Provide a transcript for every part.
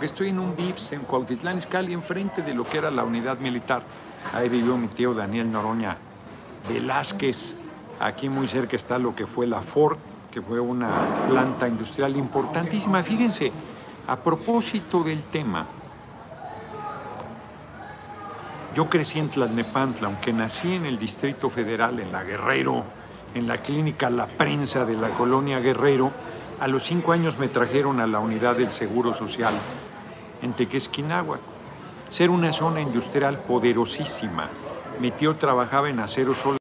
porque estoy en un VIPS en Cuautitlán Izcalli, enfrente de lo que era la unidad militar. Ahí vivió mi tío Daniel Noroña Velázquez. Aquí muy cerca está lo que fue la Ford, que fue una planta industrial importantísima. Fíjense, a propósito del tema, yo crecí en Tlalnepantla, aunque nací en el Distrito Federal, en la Guerrero, en la clínica La Prensa de la colonia Guerrero, a los cinco años me trajeron a la unidad del Seguro Social en Tequesquinagua. Ser una zona industrial poderosísima. Mi tío trabajaba en acero solar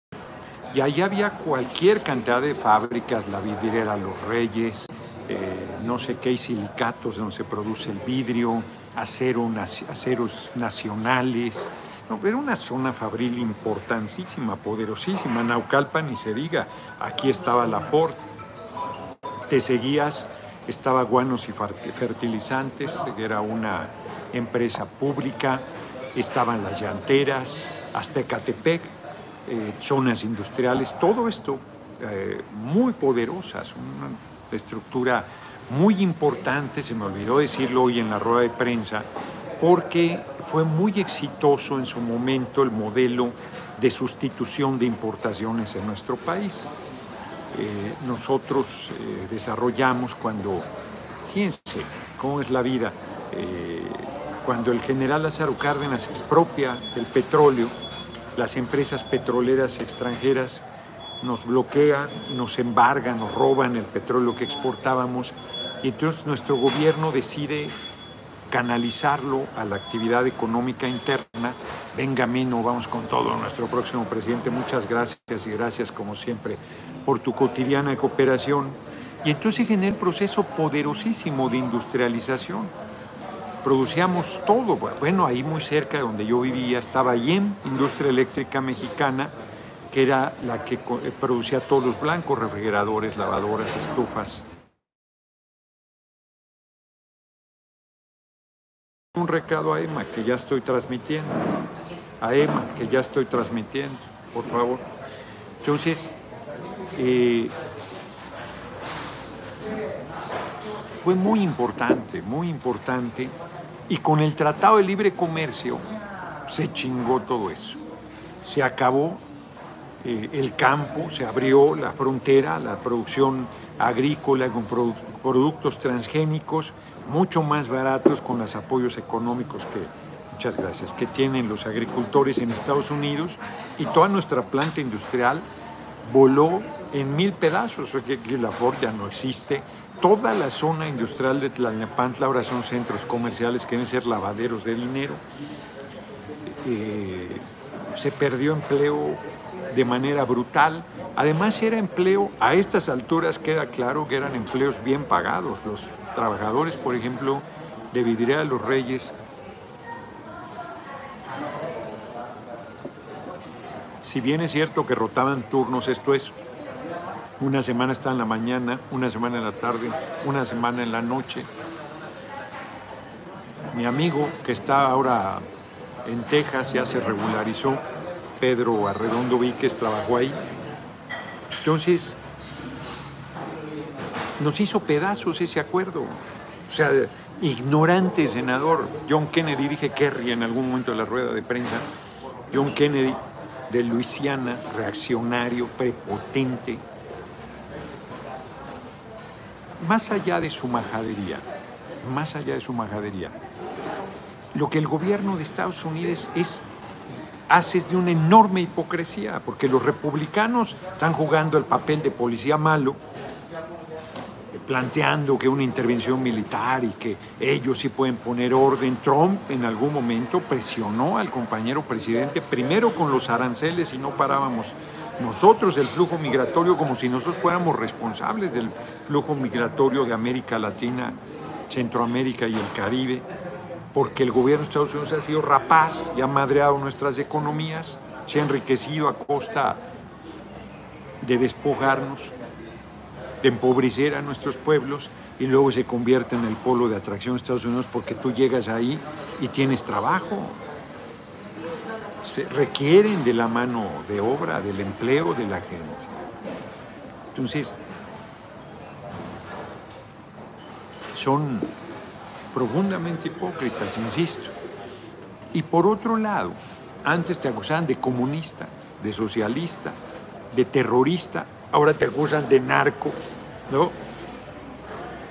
y allá había cualquier cantidad de fábricas, la vidriera Los Reyes, eh, no sé qué, silicatos donde se produce el vidrio, acero, aceros nacionales. No, era una zona fabril importantísima, poderosísima. Naucalpan, ni se diga, aquí estaba la Ford te seguías, estaba Guanos y Fertilizantes, que era una empresa pública, estaban las llanteras, Aztecatepec, eh, zonas industriales, todo esto eh, muy poderosas, una estructura muy importante, se me olvidó decirlo hoy en la rueda de prensa, porque fue muy exitoso en su momento el modelo de sustitución de importaciones en nuestro país. Eh, nosotros eh, desarrollamos cuando, fíjense cómo es la vida, eh, cuando el general Lázaro Cárdenas expropia el petróleo, las empresas petroleras extranjeras nos bloquean, nos embargan, nos roban el petróleo que exportábamos y entonces nuestro gobierno decide canalizarlo a la actividad económica interna. Venga, Mino, vamos con todo. Nuestro próximo presidente, muchas gracias y gracias como siempre por tu cotidiana cooperación. Y entonces genera un proceso poderosísimo de industrialización. Producíamos todo. Bueno, ahí muy cerca de donde yo vivía estaba IEM, Industria Eléctrica Mexicana, que era la que eh, producía todos los blancos, refrigeradores, lavadoras, estufas. Un recado a Emma que ya estoy transmitiendo. A Emma que ya estoy transmitiendo, por favor. Entonces, fue muy importante, muy importante, y con el Tratado de Libre Comercio se chingó todo eso. Se acabó eh, el campo, se abrió la frontera, la producción agrícola con productos transgénicos mucho más baratos con los apoyos económicos que, muchas gracias, que tienen los agricultores en Estados Unidos y toda nuestra planta industrial voló en mil pedazos, que, que la Ford ya no existe. Toda la zona industrial de Tlalnepantla ahora son centros comerciales que deben ser lavaderos de dinero. Eh, se perdió empleo de manera brutal. Además era empleo, a estas alturas queda claro que eran empleos bien pagados. Los trabajadores, por ejemplo, de Vidriera de los Reyes Si bien es cierto que rotaban turnos, esto es, una semana está en la mañana, una semana en la tarde, una semana en la noche. Mi amigo que está ahora en Texas ya se regularizó, Pedro Arredondo Víquez trabajó ahí. Entonces, nos hizo pedazos ese acuerdo. O sea, ignorante senador, John Kennedy, dije Kerry en algún momento de la rueda de prensa, John Kennedy de Luisiana, reaccionario, prepotente, más allá de su majadería, más allá de su majadería, lo que el gobierno de Estados Unidos es hace de una enorme hipocresía, porque los republicanos están jugando el papel de policía malo, planteando que una intervención militar y que ellos sí pueden poner orden. Trump en algún momento presionó al compañero presidente primero con los aranceles y no parábamos nosotros el flujo migratorio como si nosotros fuéramos responsables del flujo migratorio de América Latina, Centroamérica y el Caribe, porque el gobierno de Estados Unidos ha sido rapaz y ha madreado nuestras economías, se ha enriquecido a costa de despojarnos de empobrecer a nuestros pueblos y luego se convierte en el polo de atracción de Estados Unidos porque tú llegas ahí y tienes trabajo. Se requieren de la mano de obra, del empleo de la gente. Entonces, son profundamente hipócritas, insisto. Y por otro lado, antes te acusaban de comunista, de socialista, de terrorista, ahora te acusan de narco, ¿no?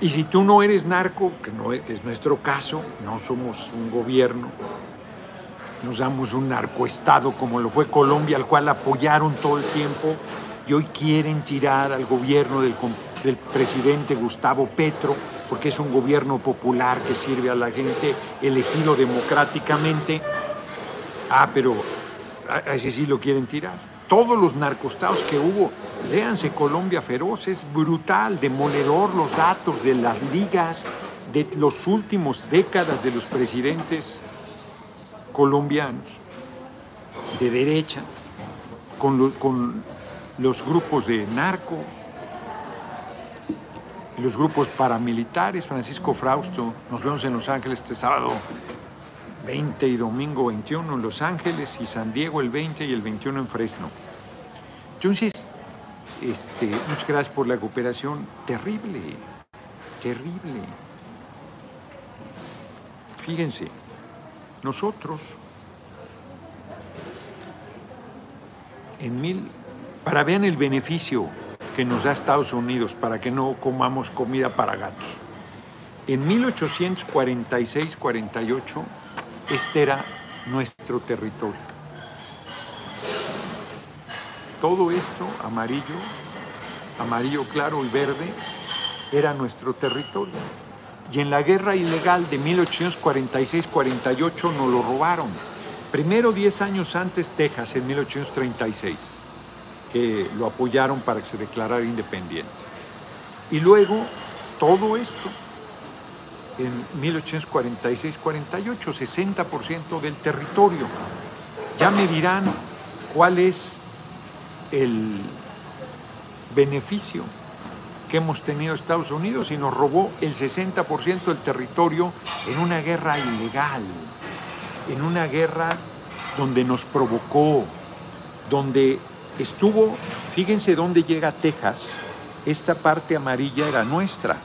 Y si tú no eres narco, que no es nuestro caso, no somos un gobierno, nos damos un narcoestado como lo fue Colombia, al cual apoyaron todo el tiempo, y hoy quieren tirar al gobierno del, del presidente Gustavo Petro, porque es un gobierno popular que sirve a la gente, elegido democráticamente. Ah, pero a ese sí lo quieren tirar. Todos los narcostados que hubo, léanse Colombia Feroz, es brutal, demoledor los datos de las ligas de los últimos décadas de los presidentes colombianos de derecha, con, con los grupos de narco, los grupos paramilitares, Francisco Frausto, nos vemos en Los Ángeles este sábado 20 y domingo 21 en Los Ángeles y San Diego el 20 y el 21 en Fresno. Entonces, este, muchas gracias por la cooperación. Terrible, terrible. Fíjense, nosotros en mil, para vean el beneficio que nos da Estados Unidos para que no comamos comida para gatos. En 1846-48, este era nuestro territorio. Todo esto, amarillo, amarillo claro y verde, era nuestro territorio. Y en la guerra ilegal de 1846-48 nos lo robaron. Primero, 10 años antes, Texas, en 1836 que lo apoyaron para que se declarara independiente. Y luego todo esto en 1846-48, 60% del territorio. Ya me dirán cuál es el beneficio que hemos tenido Estados Unidos y nos robó el 60% del territorio en una guerra ilegal, en una guerra donde nos provocó, donde estuvo, fíjense dónde llega Texas, esta parte amarilla era nuestra,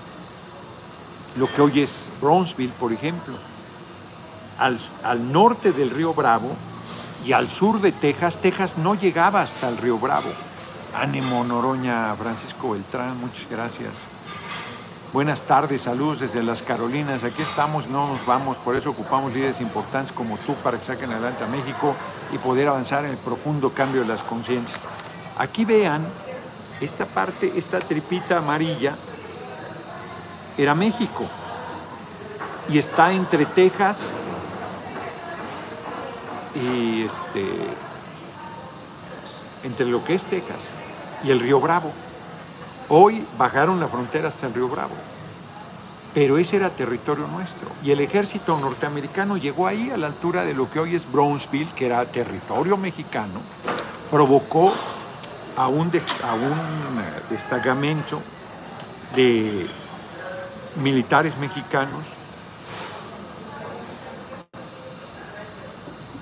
lo que hoy es Brownsville, por ejemplo. Al, al, norte del río Bravo y al sur de Texas, Texas no llegaba hasta el río Bravo. Ánimo, Noroña, Francisco Beltrán, muchas gracias. Buenas tardes, saludos desde las Carolinas. Aquí estamos, no nos vamos, por eso ocupamos líderes importantes como tú para que saquen adelante a México y poder avanzar en el profundo cambio de las conciencias. Aquí vean esta parte, esta tripita amarilla, era México y está entre Texas y este entre lo que es Texas y el río Bravo. Hoy bajaron la frontera hasta el río Bravo, pero ese era territorio nuestro. Y el ejército norteamericano llegó ahí a la altura de lo que hoy es Brownsville, que era territorio mexicano, provocó a un, a un eh, destacamento de militares mexicanos.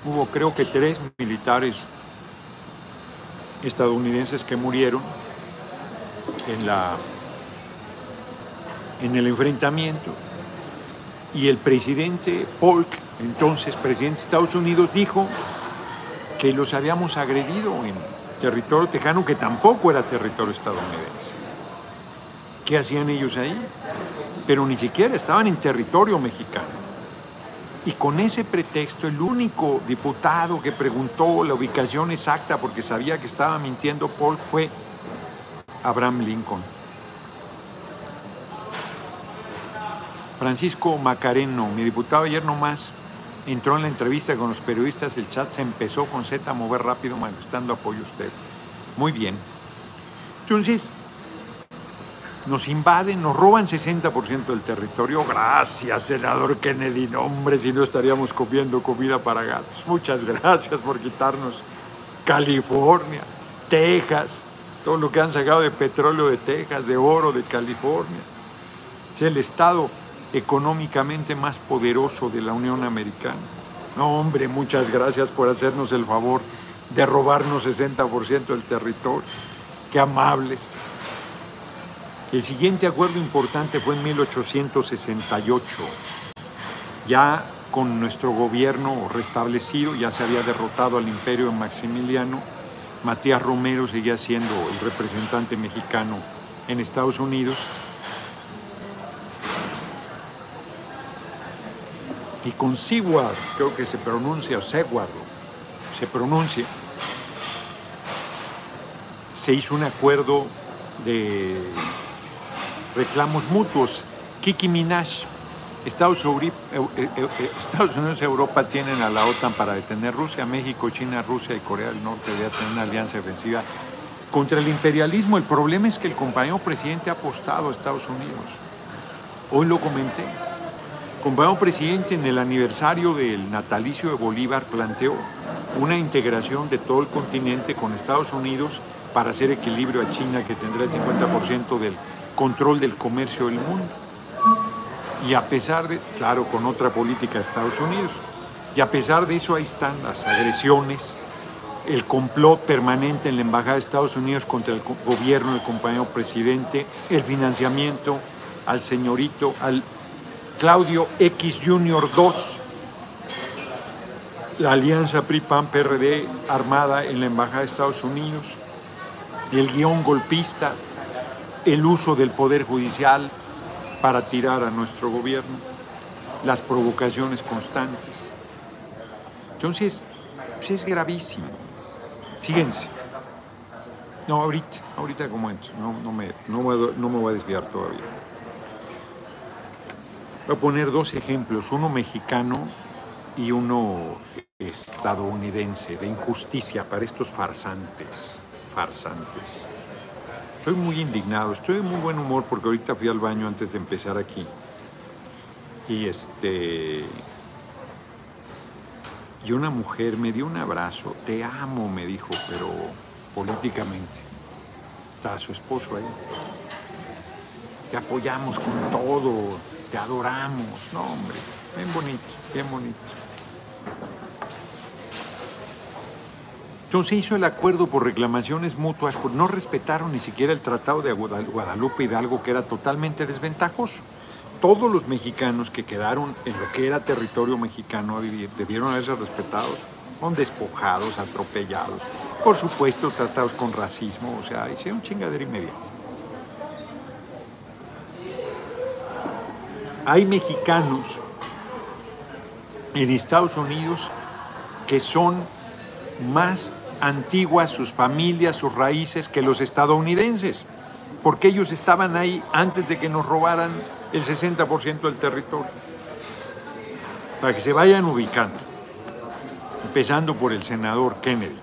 Hubo creo que tres militares estadounidenses que murieron en, la, en el enfrentamiento y el presidente Polk, entonces presidente de Estados Unidos, dijo que los habíamos agredido en territorio tejano que tampoco era territorio estadounidense. ¿Qué hacían ellos ahí? Pero ni siquiera estaban en territorio mexicano. Y con ese pretexto, el único diputado que preguntó la ubicación exacta porque sabía que estaba mintiendo Paul fue Abraham Lincoln. Francisco Macareno, mi diputado ayer nomás entró en la entrevista con los periodistas, el chat se empezó con Z a mover rápido manifestando apoyo a usted. Muy bien. Entonces, nos invaden, nos roban 60% del territorio. Gracias, senador Kennedy. No, hombre, si no estaríamos comiendo comida para gatos. Muchas gracias por quitarnos California, Texas, todo lo que han sacado de petróleo de Texas, de oro de California. Es el estado económicamente más poderoso de la Unión Americana. No, hombre, muchas gracias por hacernos el favor de robarnos 60% del territorio. Qué amables. El siguiente acuerdo importante fue en 1868. Ya con nuestro gobierno restablecido, ya se había derrotado al imperio Maximiliano, Matías Romero seguía siendo el representante mexicano en Estados Unidos. Y con Seward, creo que se pronuncia, o Seward, se pronuncia, se hizo un acuerdo de reclamos mutuos. Kiki Minaj, Estados, Unidos y Europa tienen a la OTAN para detener Rusia, México, China, Rusia y Corea del Norte deben tener una alianza defensiva contra el imperialismo. El problema es que el compañero presidente ha apostado a Estados Unidos. Hoy lo comenté. Compañero presidente en el aniversario del natalicio de Bolívar planteó una integración de todo el continente con Estados Unidos para hacer equilibrio a China que tendrá el 50% del control del comercio del mundo. Y a pesar de, claro, con otra política de Estados Unidos, y a pesar de eso ahí están las agresiones, el complot permanente en la Embajada de Estados Unidos contra el gobierno del compañero presidente, el financiamiento al señorito, al Claudio X Junior 2, la alianza PRI-PAN-PRD armada en la Embajada de Estados Unidos, el guion golpista, el uso del Poder Judicial para tirar a nuestro gobierno, las provocaciones constantes. Entonces, pues es gravísimo. Fíjense. No, ahorita, ahorita como no, no, me, no me voy a desviar todavía. Voy a poner dos ejemplos, uno mexicano y uno estadounidense, de injusticia para estos farsantes, farsantes. Estoy muy indignado, estoy de muy buen humor porque ahorita fui al baño antes de empezar aquí. Y este. Y una mujer me dio un abrazo, te amo, me dijo, pero políticamente. Está su esposo ahí. Te apoyamos con todo, te adoramos. No, hombre, bien bonito, bien bonito. Entonces se hizo el acuerdo por reclamaciones mutuas, pues no respetaron ni siquiera el Tratado de Guadalupe Hidalgo, que era totalmente desventajoso. Todos los mexicanos que quedaron en lo que era territorio mexicano debieron haberse respetados, son despojados, atropellados, por supuesto tratados con racismo, o sea, hicieron chingadera y media. Hay mexicanos en Estados Unidos que son más antiguas sus familias, sus raíces que los estadounidenses, porque ellos estaban ahí antes de que nos robaran el 60% del territorio. Para que se vayan ubicando, empezando por el senador Kennedy.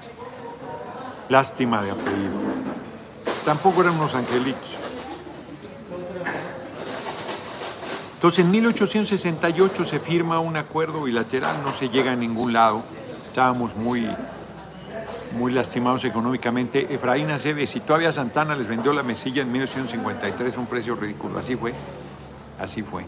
Lástima de apellido. Tampoco eran unos angelitos. Entonces en 1868 se firma un acuerdo bilateral, no se llega a ningún lado. Estábamos muy muy lastimados económicamente. Efraín Aceves y todavía Santana les vendió la mesilla en 1953 un precio ridículo. Así fue. Así fue.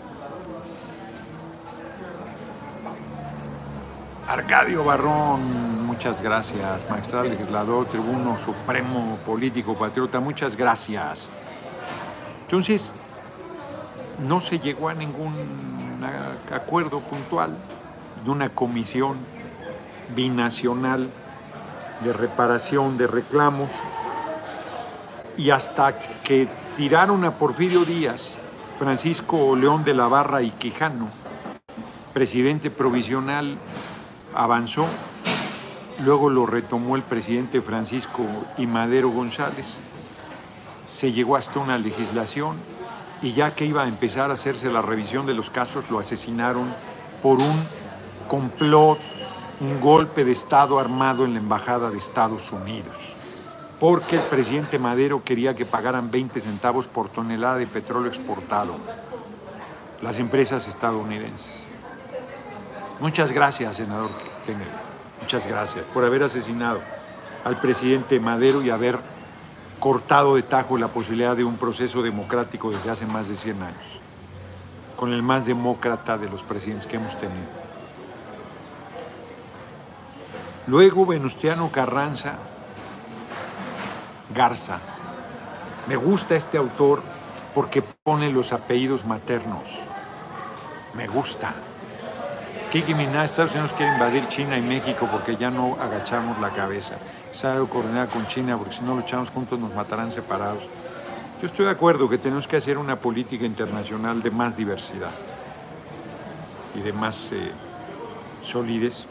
Arcadio Barrón, muchas gracias. Magistral legislador, tribuno supremo, político, patriota, muchas gracias. Entonces, no se llegó a ningún acuerdo puntual de una comisión binacional de reparación de reclamos. Y hasta que tiraron a Porfirio Díaz, Francisco León de la Barra y Quijano, presidente provisional, avanzó, luego lo retomó el presidente Francisco y Madero González, se llegó hasta una legislación y ya que iba a empezar a hacerse la revisión de los casos, lo asesinaron por un complot un golpe de Estado armado en la Embajada de Estados Unidos, porque el presidente Madero quería que pagaran 20 centavos por tonelada de petróleo exportado las empresas estadounidenses. Muchas gracias, senador Kennedy. Muchas gracias por haber asesinado al presidente Madero y haber cortado de tajo la posibilidad de un proceso democrático desde hace más de 100 años, con el más demócrata de los presidentes que hemos tenido. Luego Venustiano Carranza Garza. Me gusta este autor porque pone los apellidos maternos. Me gusta. Kiki Mina, Estados Unidos quiere invadir China y México porque ya no agachamos la cabeza. Es algo coordinado con China porque si no luchamos juntos nos matarán separados. Yo estoy de acuerdo que tenemos que hacer una política internacional de más diversidad y de más eh, solidez.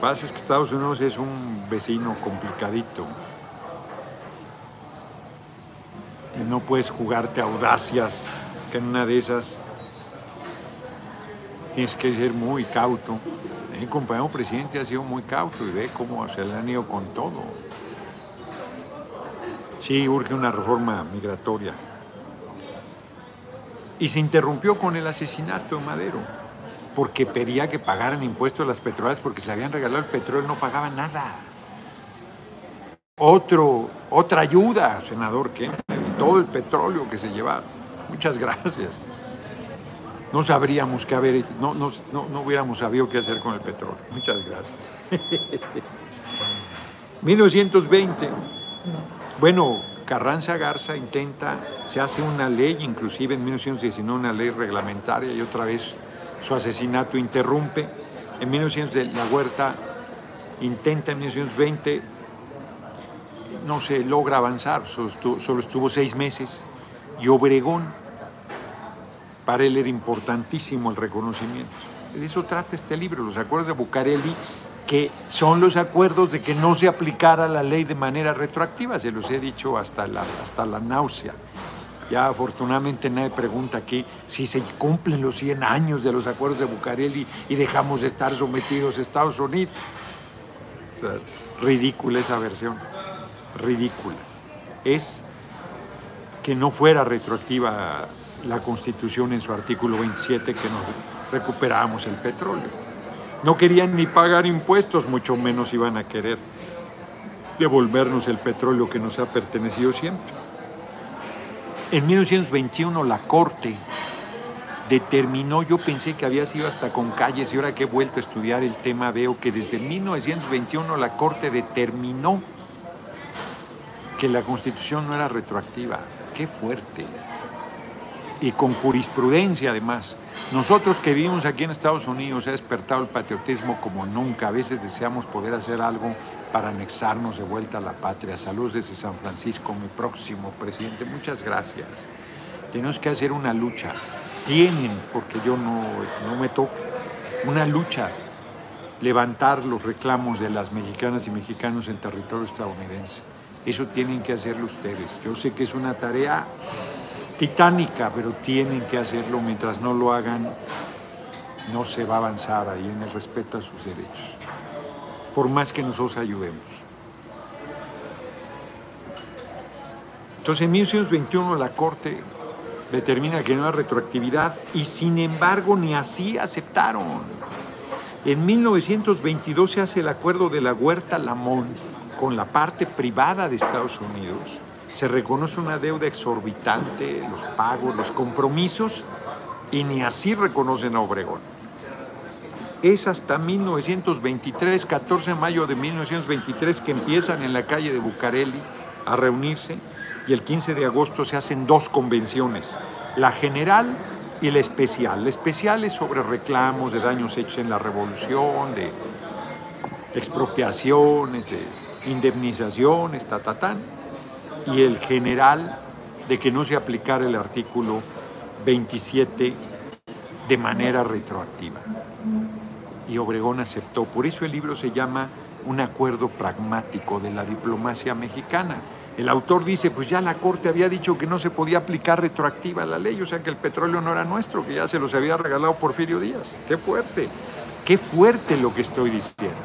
Pasa es que Estados Unidos es un vecino complicadito. Y no puedes jugarte audacias, que en una de esas tienes que ser muy cauto. Mi compañero presidente ha sido muy cauto y ve cómo se le han ido con todo. Sí, urge una reforma migratoria. Y se interrumpió con el asesinato de Madero, porque pedía que pagaran impuestos las petroleras porque se habían regalado el petróleo no pagaban nada. Otro, otra ayuda, senador que todo el petróleo que se llevaba. Muchas gracias. No sabríamos qué haber, no, no, no hubiéramos sabido qué hacer con el petróleo. Muchas gracias. 1920. Bueno, Carranza Garza intenta, se hace una ley, inclusive en 1919 una ley reglamentaria y otra vez su asesinato interrumpe. En 1900 la Huerta intenta en 1920, no se logra avanzar, solo estuvo, seis meses. Y Obregón, para él era importantísimo el reconocimiento. De eso trata este libro, los acuerdos de Bucareli que son los acuerdos de que no se aplicara la ley de manera retroactiva, se los he dicho hasta la, hasta la náusea. Ya afortunadamente nadie pregunta aquí si se cumplen los 100 años de los acuerdos de Bucareli y dejamos de estar sometidos a Estados Unidos. ridícula esa versión, ridícula. Es que no fuera retroactiva la Constitución en su artículo 27 que nos recuperamos el petróleo. No querían ni pagar impuestos, mucho menos iban a querer devolvernos el petróleo que nos ha pertenecido siempre. En 1921 la Corte determinó, yo pensé que había sido hasta con calles y ahora que he vuelto a estudiar el tema veo que desde 1921 la Corte determinó que la Constitución no era retroactiva. Qué fuerte. Y con jurisprudencia además. Nosotros que vivimos aquí en Estados Unidos ha despertado el patriotismo como nunca. A veces deseamos poder hacer algo para anexarnos de vuelta a la patria. Saludos desde San Francisco, mi próximo presidente. Muchas gracias. Tenemos que hacer una lucha. Tienen, porque yo no, no me toco, una lucha. Levantar los reclamos de las mexicanas y mexicanos en territorio estadounidense. Eso tienen que hacerlo ustedes. Yo sé que es una tarea titánica, pero tienen que hacerlo. Mientras no lo hagan, no se va a avanzar ahí en el respeto sus derechos, por más que nosotros ayudemos. Entonces, en 1921 la Corte determina que no hay retroactividad y sin embargo ni así aceptaron. En 1922 se hace el acuerdo de la Huerta Lamont con la parte privada de Estados Unidos se reconoce una deuda exorbitante, los pagos, los compromisos, y ni así reconocen a Obregón. Es hasta 1923, 14 de mayo de 1923, que empiezan en la calle de Bucareli a reunirse y el 15 de agosto se hacen dos convenciones, la general y la especial. La especial es sobre reclamos de daños hechos en la revolución, de expropiaciones, de indemnizaciones, ta, ta, y el general de que no se aplicara el artículo 27 de manera retroactiva. Y Obregón aceptó. Por eso el libro se llama Un acuerdo pragmático de la diplomacia mexicana. El autor dice, pues ya la Corte había dicho que no se podía aplicar retroactiva la ley, o sea que el petróleo no era nuestro, que ya se los había regalado Porfirio Díaz. Qué fuerte, qué fuerte lo que estoy diciendo.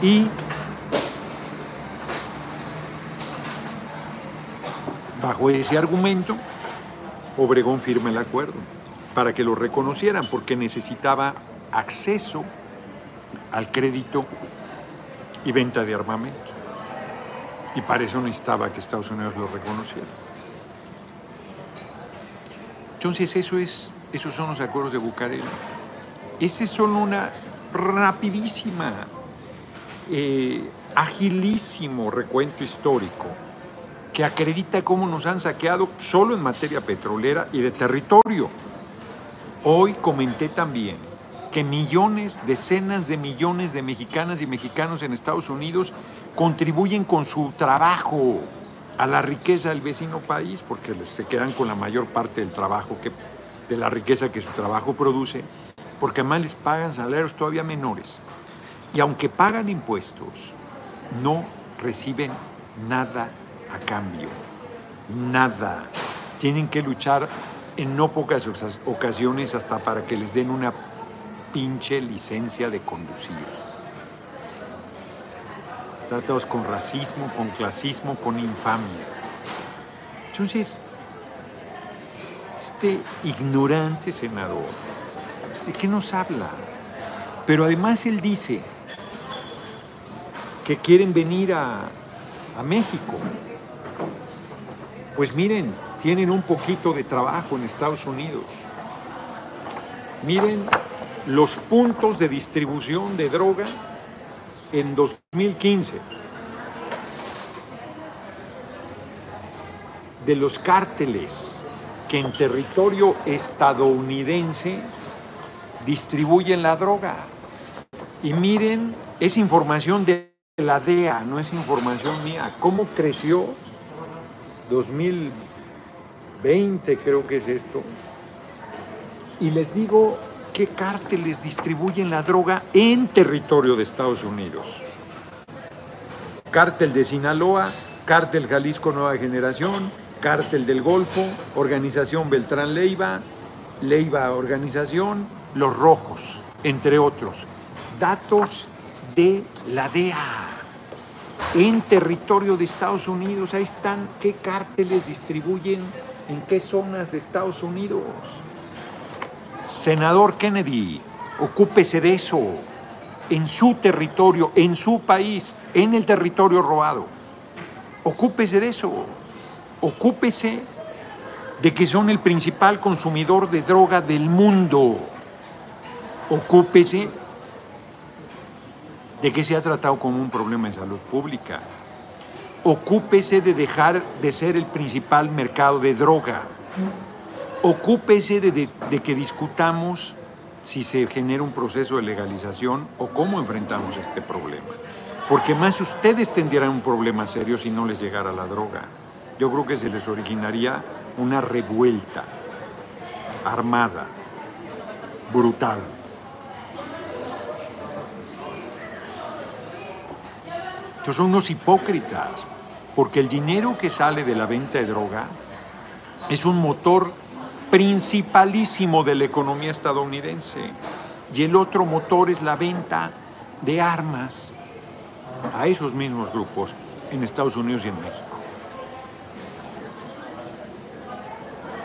Y Bajo ese argumento, Obregón firma el acuerdo para que lo reconocieran porque necesitaba acceso al crédito y venta de armamento. Y para eso necesitaba que Estados Unidos lo reconociera. Entonces eso es, esos son los acuerdos de Bucareli. Ese son una rapidísima, eh, agilísimo recuento histórico que acredita cómo nos han saqueado solo en materia petrolera y de territorio. Hoy comenté también que millones, decenas de millones de mexicanas y mexicanos en Estados Unidos contribuyen con su trabajo a la riqueza del vecino país, porque se quedan con la mayor parte del trabajo, que, de la riqueza que su trabajo produce, porque además les pagan salarios todavía menores. Y aunque pagan impuestos, no reciben nada a cambio. Nada. Tienen que luchar en no pocas ocasiones hasta para que les den una pinche licencia de conducir. Tratados con racismo, con clasismo, con infamia. Entonces, este ignorante senador, ¿de este, qué nos habla? Pero además él dice que quieren venir a, a México. Pues miren, tienen un poquito de trabajo en Estados Unidos. Miren los puntos de distribución de droga en 2015 de los cárteles que en territorio estadounidense distribuyen la droga. Y miren, es información de la DEA, no es información mía. ¿Cómo creció 2020 creo que es esto? Y les digo qué cárteles distribuyen la droga en territorio de Estados Unidos. Cártel de Sinaloa, Cártel Jalisco Nueva Generación, Cártel del Golfo, Organización Beltrán Leiva, Leiva Organización, Los Rojos, entre otros. Datos de la DEA en territorio de Estados Unidos. Ahí están qué cárteles distribuyen en qué zonas de Estados Unidos. Senador Kennedy, ocúpese de eso, en su territorio, en su país, en el territorio robado. Ocúpese de eso. Ocúpese de que son el principal consumidor de droga del mundo. Ocúpese de que se ha tratado como un problema de salud pública. Ocúpese de dejar de ser el principal mercado de droga ocúpese de, que discutamos si se genera un proceso de legalización o cómo enfrentamos este problema. Porque más ustedes tendrían un problema serio si no les llegara la droga. Yo creo que se les originaría una revuelta armada, brutal. Estos son unos hipócritas, porque el dinero que sale de la venta de droga es un motor principalísimo de la economía estadounidense. Y el otro motor es la venta de armas a esos mismos grupos en Estados Unidos y en México.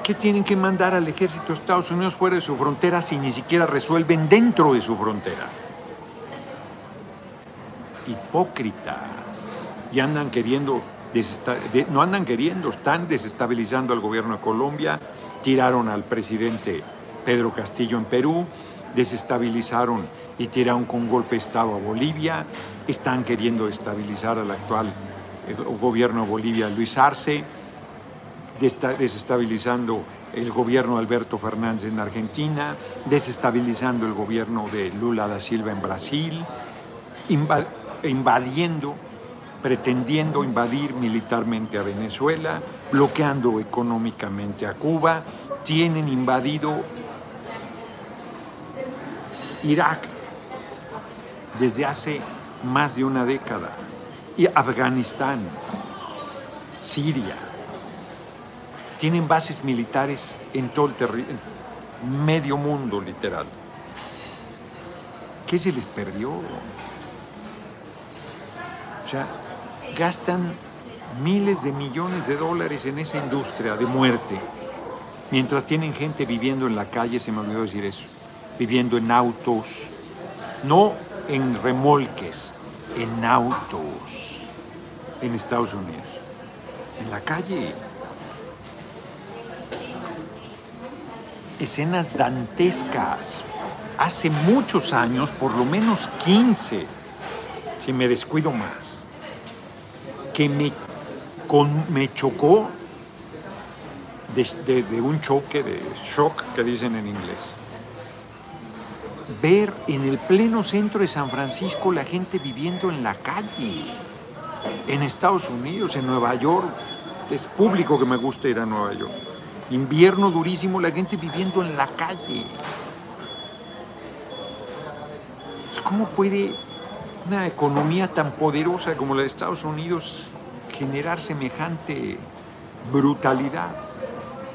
¿Qué tienen que mandar al ejército de Estados Unidos fuera de su frontera si ni siquiera resuelven dentro de su frontera? Hipócritas. Y andan queriendo, no andan queriendo, están desestabilizando al gobierno de Colombia, tiraron al presidente Pedro Castillo en Perú, desestabilizaron y tiraron con golpe de Estado a Bolivia, están queriendo estabilizar al actual eh, gobierno de Bolivia, Luis Arce, desestabilizando el gobierno de Alberto Fernández en Argentina, desestabilizando el gobierno de Lula da Silva en Brasil, invadiendo, pretendiendo invadir militarmente a Venezuela, bloqueando económicamente a Cuba, tienen invadido Irak desde hace más de una década, y Afganistán, Siria. Tienen bases militares en todo el territorio, medio mundo literal. ¿Qué se les perdió? Gastan miles de millones de dólares en esa industria de muerte, mientras tienen gente viviendo en la calle, se me olvidó decir eso, viviendo en autos, no en remolques, en autos en Estados Unidos, en la calle. Escenas dantescas. Hace muchos años, por lo menos 15, si me descuido más, que me me chocó de, un choque, de shock que dicen en inglés. ver en el pleno centro de San Francisco la gente viviendo en la calle. En Estados Unidos, en Nueva York, es público que me gusta ir a Nueva York. Invierno durísimo, la gente viviendo en la calle. ¿Cómo puede una economía tan poderosa como la de Estados Unidos generar semejante brutalidad?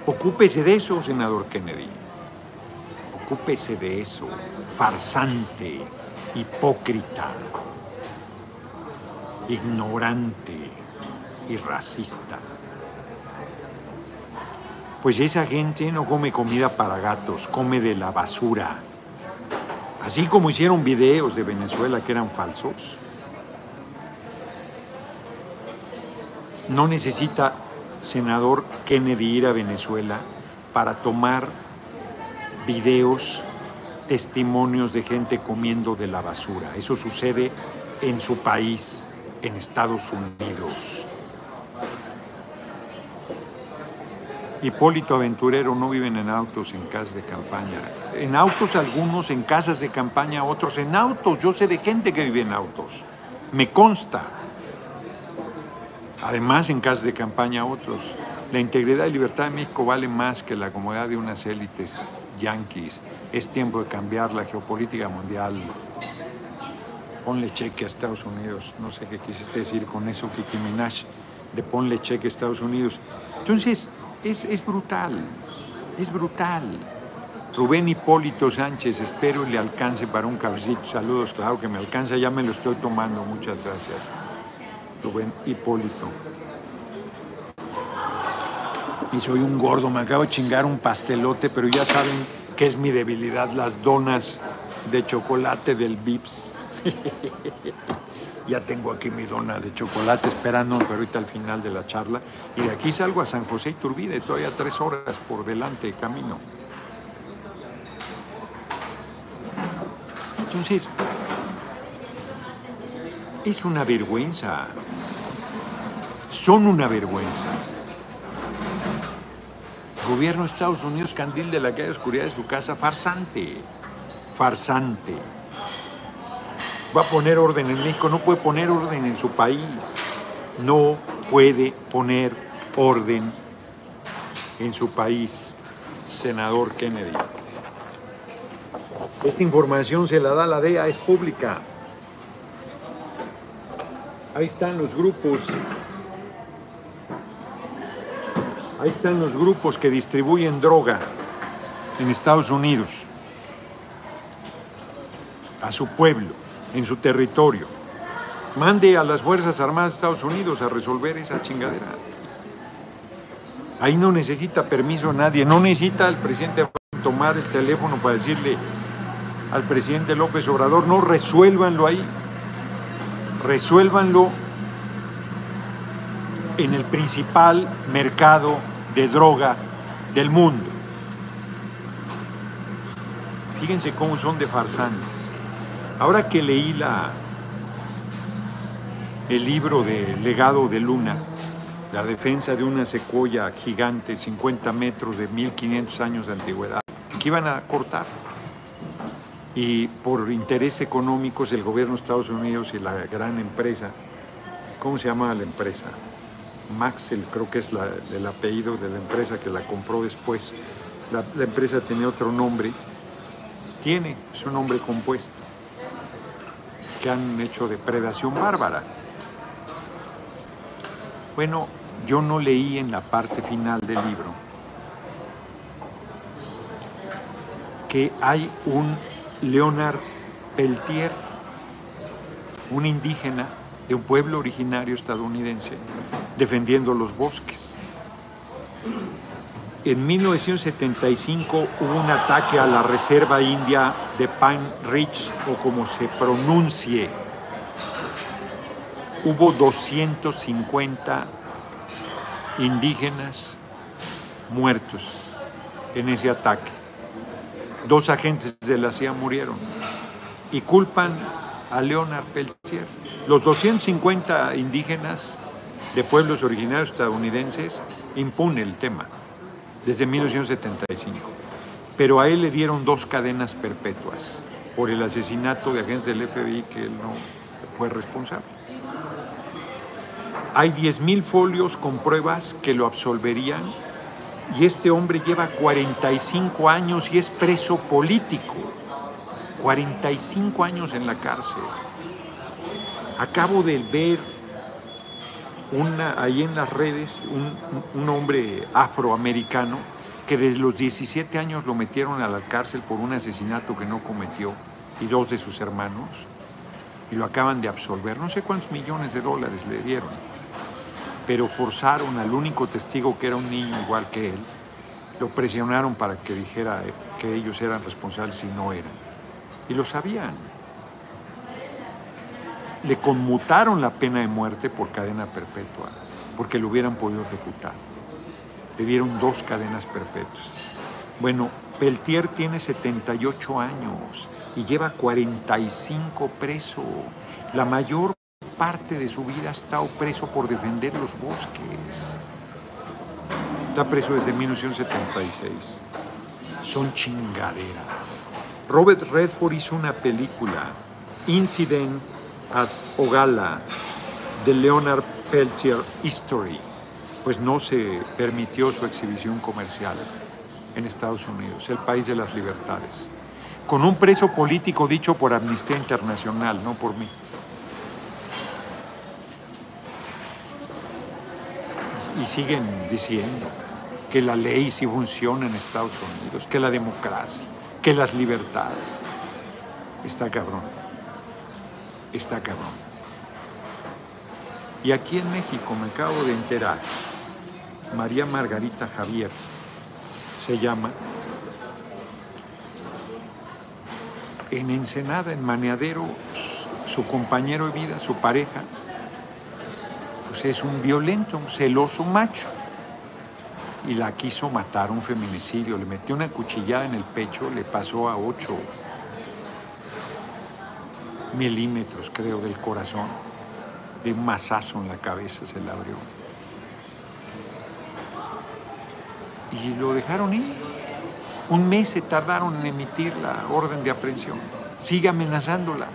Ocúpese de eso, senador Kennedy. Ocúpese de eso, farsante, hipócrita, ignorante y racista. Pues esa gente no come comida para gatos, come de la basura. Así como hicieron videos de Venezuela que eran falsos. No necesita senador Kennedy ir a Venezuela para tomar videos, testimonios de gente comiendo de la basura. Eso sucede en su país, en Estados Unidos. Hipólito Aventurero no viven en autos, en casas de campaña. En autos algunos, en casas de campaña otros, en autos. Yo sé de gente que vive en autos. Me consta. Además, en casas de campaña otros. La integridad y libertad de México vale más que la comodidad de unas élites yanquis. Es tiempo de cambiar la geopolítica mundial. Ponle cheque a Estados Unidos. No sé qué quisiste decir con eso, Kiki Minaj, de ponle cheque a Estados Unidos. Entonces, es, brutal, es brutal. Rubén Hipólito Sánchez, espero le alcance para un cafecito. Saludos, claro que me alcanza, ya me lo estoy tomando, muchas gracias. Rubén Hipólito. Y soy un gordo, me acabo de chingar un pastelote, pero ya saben que es mi debilidad, las donas de chocolate del Vips. ya tengo aquí mi dona de chocolate esperando, pero ahorita al final de la charla. Y de aquí salgo a San José Iturbide, todavía tres horas por delante de camino. Entonces, es una vergüenza. Son una vergüenza. gobierno de Estados Unidos, candil de la calle oscuridad de su casa, farsante. Farsante va a poner orden en México, no puede poner orden en su país, no puede poner orden en su país, senador Kennedy. Esta información se la da la DEA, es pública. Ahí están los grupos. Ahí están los grupos que distribuyen droga en Estados Unidos a su pueblo en su territorio. Mande a las Fuerzas Armadas de Estados Unidos a resolver esa chingadera. Ahí no necesita permiso nadie, no necesita el presidente tomar el teléfono para decirle al presidente López Obrador, no resuélvanlo ahí, resuélvanlo en el principal mercado de droga del mundo. Fíjense cómo son de farsantes. Ahora que leí el libro de Legado de Luna, la defensa de una secuoya gigante, 50 metros de 1500 años de antigüedad, que iban a cortar. Y por intereses económicos, el gobierno de Estados Unidos y la gran empresa, ¿cómo se llama la empresa? Maxell, creo que es el apellido de la empresa que la compró después. La, la empresa tenía otro nombre, tiene su nombre compuesto que han hecho depredación bárbara. Bueno, yo no leí en la parte final del libro que hay un Leonard Peltier, un indígena de un pueblo originario estadounidense, defendiendo los bosques. En 1975 hubo un ataque a la reserva india de Pine Ridge, o como se pronuncie. Hubo 250 indígenas muertos en ese ataque. Dos agentes de la CIA murieron y culpan a Leonard Peltier. Los 250 indígenas de pueblos originarios estadounidenses impune el tema desde 1975. Pero a él le dieron dos cadenas perpetuas. por el asesinato de agentes del FBI que él no fue responsable. Hay 10.000 folios con pruebas que lo absolverían y este hombre lleva 45 años y es preso político. 45 años en la cárcel. Acabo de ver ahí en las redes un, un hombre afroamericano que desde los 17 años lo metieron a la cárcel por un asesinato que no cometió y dos de sus hermanos y lo acaban de absolver. No sé cuántos millones de dólares le dieron, pero forzaron al único testigo que era un niño igual que él, lo presionaron para que dijera que ellos eran responsables y no eran. Y lo sabían. Le conmutaron la pena de muerte por cadena perpetua, porque lo hubieran podido ejecutar. Le dieron dos cadenas perpetuas. Bueno, Peltier tiene 78 años y lleva 45 preso. La mayor parte de su vida ha estado preso por defender los bosques. Está preso desde 1976. Son chingaderas. Robert Redford hizo una película, Incident at Ogala, de Leonard Peltier History. Pues no se permitió su exhibición comercial en Estados Unidos, el país de las libertades con un preso político dicho por Amnistía Internacional, no por mí. Y siguen diciendo que la ley sí funciona en Estados Unidos, que la democracia, que las libertades. Está cabrón. Está cabrón. Y aquí en México me acabo de enterar, María Margarita Javier se llama, en Ensenada, en Maneadero, su compañero de vida, su pareja, pues es un violento, un celoso macho. Y la quiso matar, un feminicidio, le metió una cuchillada en el pecho, le pasó a 8 milímetros, creo, del corazón, de un mazazo en la cabeza se le abrió. Y lo dejaron ir. Un mes se tardaron en emitir la orden de aprehensión. Sigue amenazándola.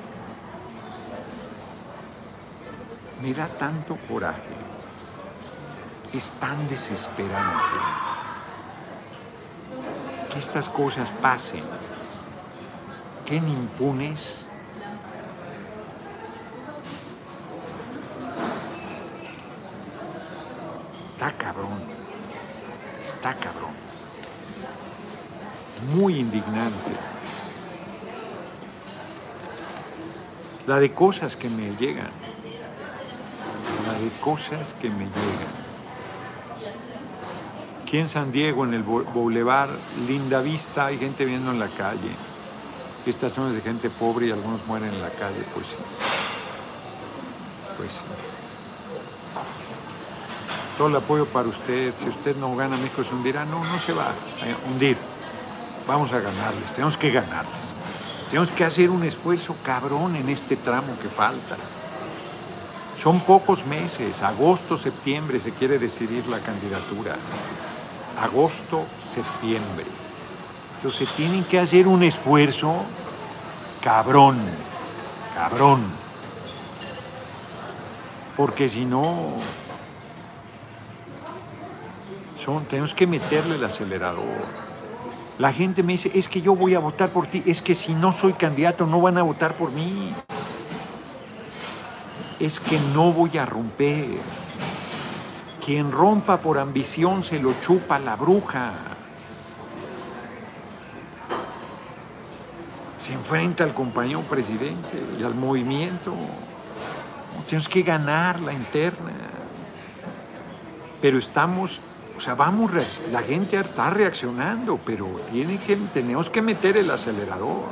Me da tanto coraje. Es tan desesperante que estas cosas pasen. Que impunes está cabrón. Está cabrón muy indignante. La de cosas que me llegan. La de cosas que me llegan. Aquí en San Diego, en el Boulevard Linda Vista, hay gente viendo en la calle. Estas son de gente pobre y algunos mueren en la calle, pues sí. Pues sí. Todo el apoyo para usted. Si usted no gana, México se hundirá. No, no se va a hundir vamos a ganarles, tenemos que ganarles. Tenemos que hacer un esfuerzo cabrón en este tramo que falta. Son pocos meses, agosto, septiembre se quiere decidir la candidatura. Agosto, septiembre. Entonces tienen que hacer un esfuerzo cabrón, cabrón. Porque si no, son, tenemos que meterle el acelerador. La gente me dice, es que yo voy a votar por ti, es que si no soy candidato no van a votar por mí. Es que no voy a romper. Quien rompa por ambición se lo chupa la bruja. Se enfrenta al compañero presidente y al movimiento. Tenemos que ganar la interna. Pero estamos sea, vamos, la gente está reaccionando, pero tiene que, tenemos que meter el acelerador.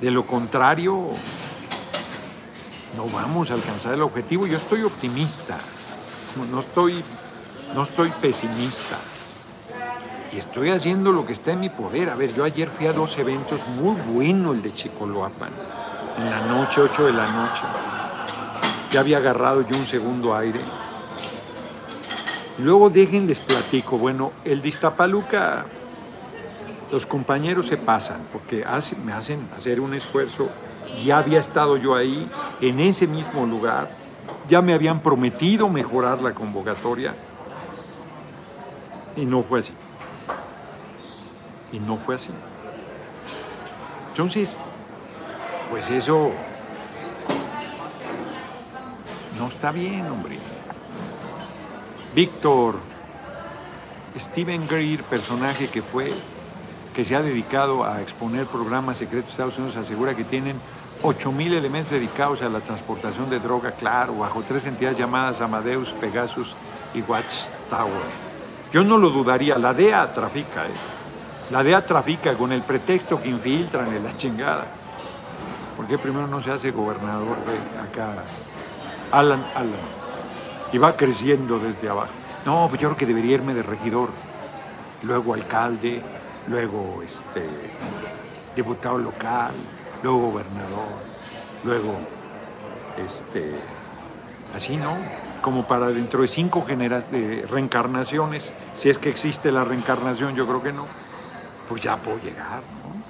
De lo contrario, no vamos a alcanzar el objetivo. Yo estoy optimista, no estoy, no estoy pesimista. Y estoy haciendo lo que está en mi poder. A ver, yo ayer fui a dos eventos muy buenos, el de Chicoloapan, en la noche, 8 de la noche. Ya había agarrado yo un segundo aire Luego déjenles platico. Bueno, el de Iztapaluca los compañeros se pasan porque me hacen hacer un esfuerzo. Ya había estado yo ahí, en ese mismo lugar, ya me habían prometido mejorar la convocatoria y no fue así. Y no fue así. Entonces, pues eso no está bien, hombre. Víctor, Steven Greer, personaje que fue, que se ha dedicado a exponer programas secretos de Estados Unidos, asegura que tienen 8.000 elementos dedicados a la transportación de droga, claro, bajo tres entidades llamadas Amadeus, Pegasus y Watchtower. Yo no lo dudaría, la DEA trafica, ¿eh? La DEA trafica con el pretexto que infiltran en la chingada. ¿Por qué primero no se hace gobernador acá? Alan, Alan. Y va creciendo desde abajo. No, pues yo creo que debería irme de regidor. Luego alcalde, luego este, diputado local, luego gobernador, luego este, así, ¿no? Como para dentro de cinco de reencarnaciones, si es que existe la reencarnación, yo creo que no pues ya puedo llegar, ¿no?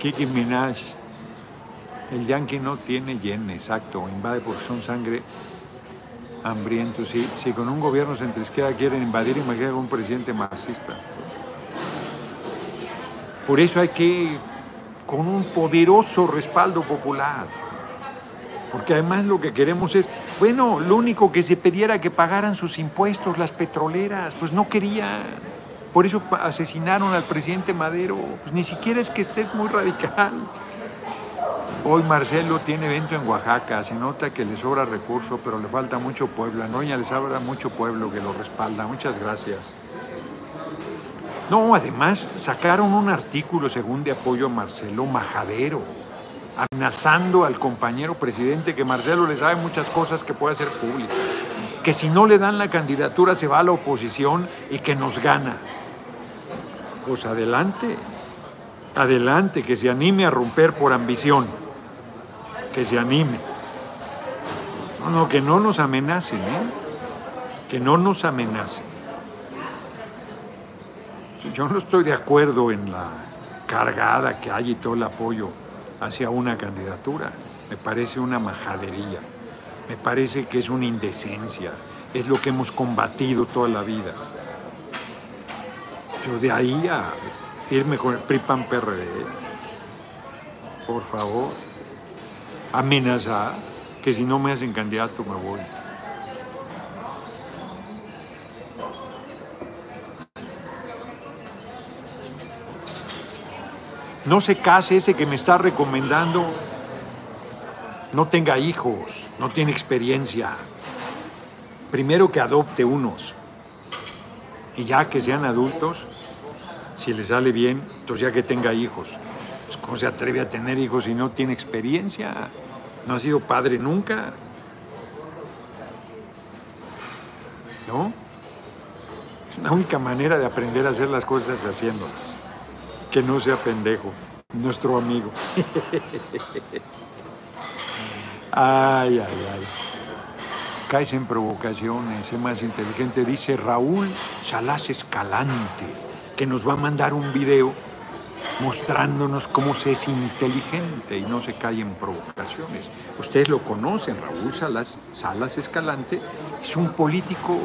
Kiki Minaj, el yankee no tiene yen, exacto, invade porque son sangre hambriento. Si, si con un gobierno centro izquierda quieren invadir, imagínate un presidente marxista. Por eso hay que, con un poderoso respaldo popular, porque además lo que queremos es, bueno, lo único que se pidiera que pagaran sus impuestos las petroleras, pues no querían. Por eso asesinaron al presidente Madero. Pues ni siquiera es que estés muy radical. Hoy Marcelo tiene evento en Oaxaca, se nota que le sobra recurso, pero le falta mucho pueblo. Noña le sobra mucho pueblo que lo respalda. Muchas gracias. No, además sacaron un artículo según de apoyo a Marcelo Majadero, amenazando al compañero presidente que Marcelo le sabe muchas cosas que puede hacer públicas, que si no le dan la candidatura se va a la oposición y que nos gana pues adelante, adelante, que se anime a romper por ambición, que se anime. No, no, que no nos amenacen, ¿eh? que no nos amenacen. Yo no estoy de acuerdo en la cargada que hay y todo el apoyo hacia una candidatura. Me parece una majadería, me parece que es una indecencia, es lo que hemos combatido toda la vida. Yo de ahí a irme con el PRI-PAN PRD, por favor, amenazar que si no me hacen candidato me voy. No se case ese que me está recomendando, no tenga hijos, no tiene experiencia. Primero que adopte unos y ya que sean adultos, si le sale bien, entonces ya que tenga hijos. Pues, ¿Cómo se atreve a tener hijos si no tiene experiencia? No ha sido padre nunca. ¿No? Es la única manera de aprender a hacer las cosas haciéndolas. Que no sea pendejo, nuestro amigo. ay, ay, ay. Caes en provocaciones, es más inteligente, dice Raúl Salas Escalante que nos va a mandar un video mostrándonos cómo se es inteligente y no se cae en provocaciones. Ustedes lo conocen, Raúl Salas, Escalante es un político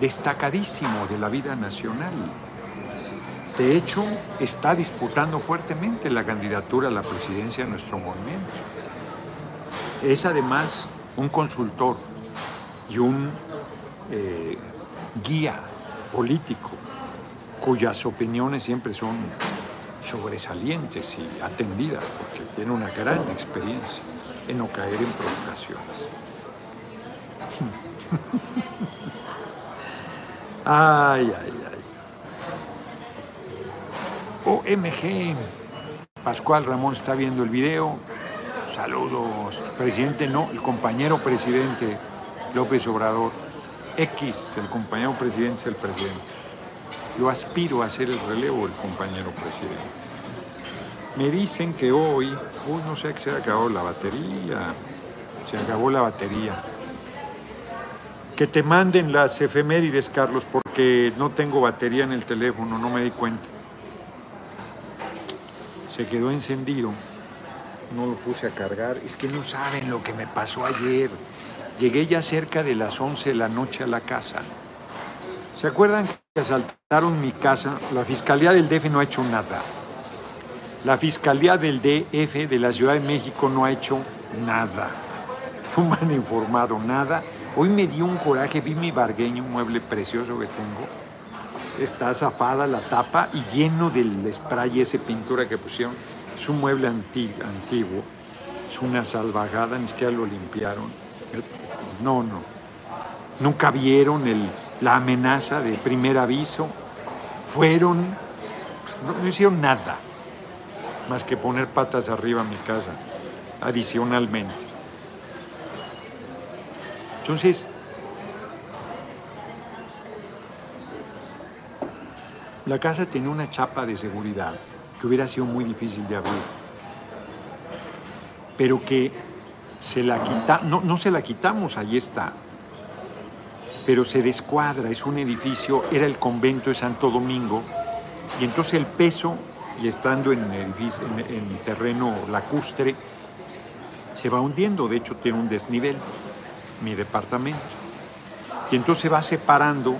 destacadísimo de la vida nacional. De hecho, está disputando fuertemente la candidatura a la presidencia de nuestro movimiento. Es además un consultor y un eh, guía político cuyas opiniones siempre son sobresalientes y atendidas, porque tiene una gran experiencia en no caer en provocaciones. ay, ay, ay. OMG. Pascual Ramón está viendo el video. Saludos. Presidente, no, el compañero presidente López Obrador. X, el compañero presidente es el presidente. Yo aspiro a ser el relevo del compañero presidente. Me dicen que hoy, uy, no sé que se acabó la batería, se acabó la batería. Que te manden las efemérides, Carlos, porque que no tengo batería en el teléfono, no me di cuenta. Se quedó encendido, no lo puse a cargar. Es que no saben lo que me pasó ayer. Llegué ya cerca de las 11 de la noche a la casa. ¿Se acuerdan que asaltaron mi casa? La Fiscalía del DF no ha hecho nada. La Fiscalía del DF de la Ciudad de México no ha hecho nada. No me han informado nada. Hoy me dio un coraje, vi mi bargueño, un mueble precioso que tengo. Está zafada la tapa y lleno del spray, ese pintura que pusieron. Es un mueble antiguo, es una salvajada, ni siquiera lo limpiaron. No, no. Nunca vieron el, la amenaza de primer aviso. Fueron, no, no hicieron nada más que poner patas arriba a mi casa, adicionalmente. Entonces, la casa tenía una chapa de seguridad que hubiera sido muy difícil de abrir, pero que se la quita, no, no se la quitamos, ahí está, pero se descuadra, es un edificio, era el convento de Santo Domingo, y entonces el peso, y estando en, edificio, en, en terreno lacustre, se va hundiendo, de hecho tiene un desnivel mi departamento. Y entonces va separando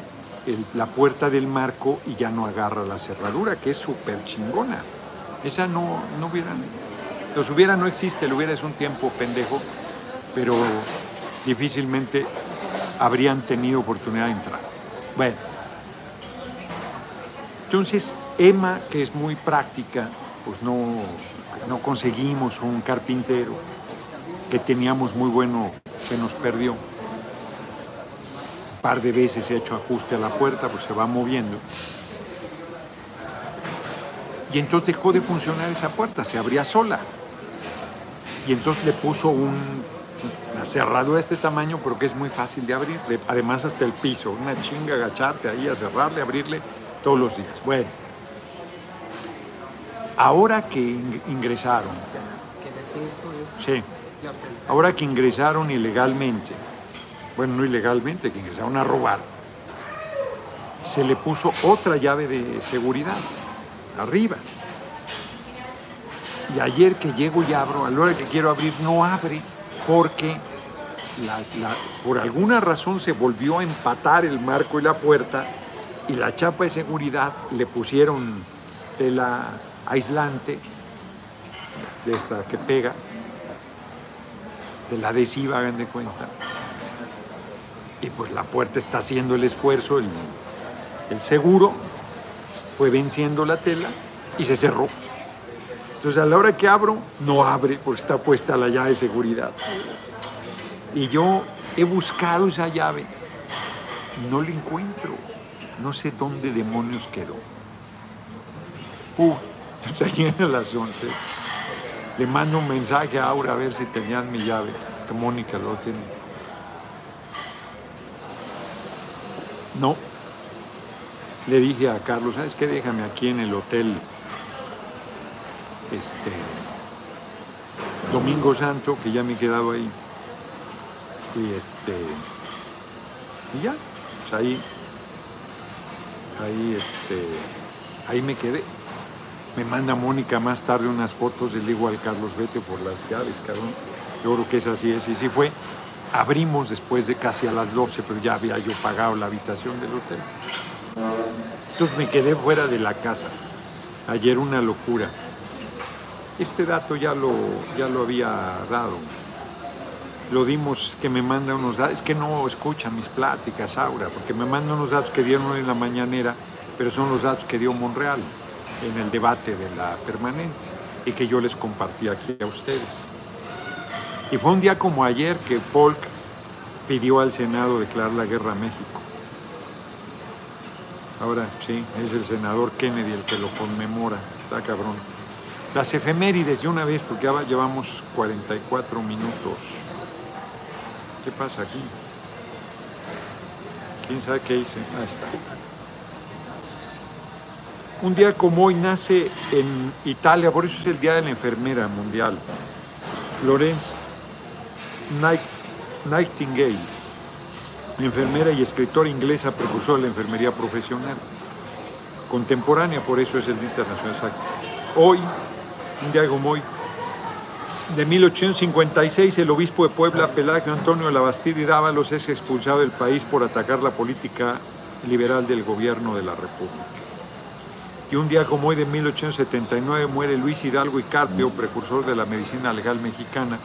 la puerta del marco y ya no agarra la cerradura, que es súper chingona. Esa no, no hubiera, los hubiera no existe, lo hubiera es un tiempo pendejo, pero difícilmente habrían tenido oportunidad de entrar. Bueno, entonces Emma, que es muy práctica, pues no, no conseguimos un carpintero que teníamos muy bueno que nos perdió. Un par de veces se ha hecho ajuste a la puerta, pues se va moviendo. Y entonces dejó de funcionar esa puerta, se abría sola. Y entonces le puso un, cerradura de este tamaño, pero que es muy fácil de abrir. Además hasta el piso, una chinga agacharte ahí a cerrarle, abrirle todos los días. Bueno, ahora que ing- ingresaron, sí, Ahora que ingresaron ilegalmente, bueno, no ilegalmente, que ingresaron a robar, se le puso otra llave de seguridad arriba. Y ayer que llego y abro, a la hora que quiero abrir, no abre porque por alguna razón se volvió a empatar el marco y la puerta y la chapa de seguridad le pusieron tela aislante de esta que pega de la adhesiva, hagan de cuenta. Y pues la puerta está haciendo el esfuerzo, el, el seguro fue venciendo la tela y se cerró. Entonces a la hora que abro, no abre porque está puesta la llave de seguridad. Y yo he buscado esa llave, no la encuentro. No sé dónde demonios quedó. Uh, ayer a las 11 le mando un mensaje a Aura a ver si tenían mi llave, que Mónica lo tiene. No. Le dije a Carlos, ¿sabes qué? Déjame aquí en el hotel este Domingo Santo, que ya me he quedado ahí. Y este y ya, pues ahí ahí este ahí me quedé. Me manda Mónica más tarde unas fotos, le digo al Carlos, vete por las llaves, cabrón. Yo creo que es así, es, y sí fue. Abrimos después de casi a las 12, pero ya había yo pagado la habitación del hotel. Entonces me quedé fuera de la casa. Ayer una locura. Este dato ya lo, ya lo había dado. Lo dimos, que me manda unos datos. Es que no escucha mis pláticas, Aura, porque me manda unos datos que dieron en la mañanera, pero son los datos que dio Monreal en el debate de la permanencia y que yo les compartí aquí a ustedes. Y fue un día como ayer que Polk pidió al Senado declarar la guerra a México. Ahora sí, es el senador Kennedy el que lo conmemora. Está cabrón. Las efemérides de una vez, porque llevamos 44 minutos. ¿Qué pasa aquí? ¿Quién sabe qué hice? Ahí está. Un día como hoy nace en Italia, por eso es el Día de la Enfermera Mundial, Night- Nightingale. enfermera y escritora inglesa precursora de la enfermería profesional. Contemporánea, por eso es el Día Internacional. Hoy, un día como hoy, de 1856, el obispo de Puebla, Pelagio Antonio de la Bastida y Dávalos, es expulsado del país por atacar la política liberal del gobierno de la República. Y un día como hoy de 1879 muere Luis Hidalgo y Carpio, precursor de la medicina legal mexicana.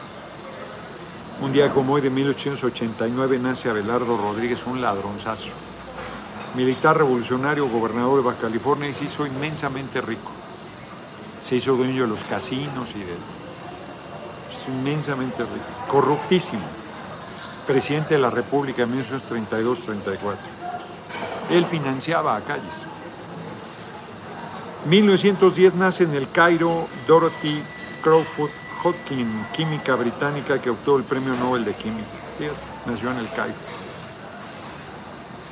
Un día como hoy de 1889 nace Abelardo Rodríguez, un ladronzazo. Militar revolucionario, gobernador de Baja California y se hizo inmensamente rico. Se hizo dueño de los casinos y de... Inmensamente rico. Corruptísimo. Presidente de la República en 1932-34. Él financiaba a calles. 1910 nace en el Cairo Dorothy Crawford Hodgkin, química británica que obtuvo el Premio Nobel de Química. nació en el Cairo.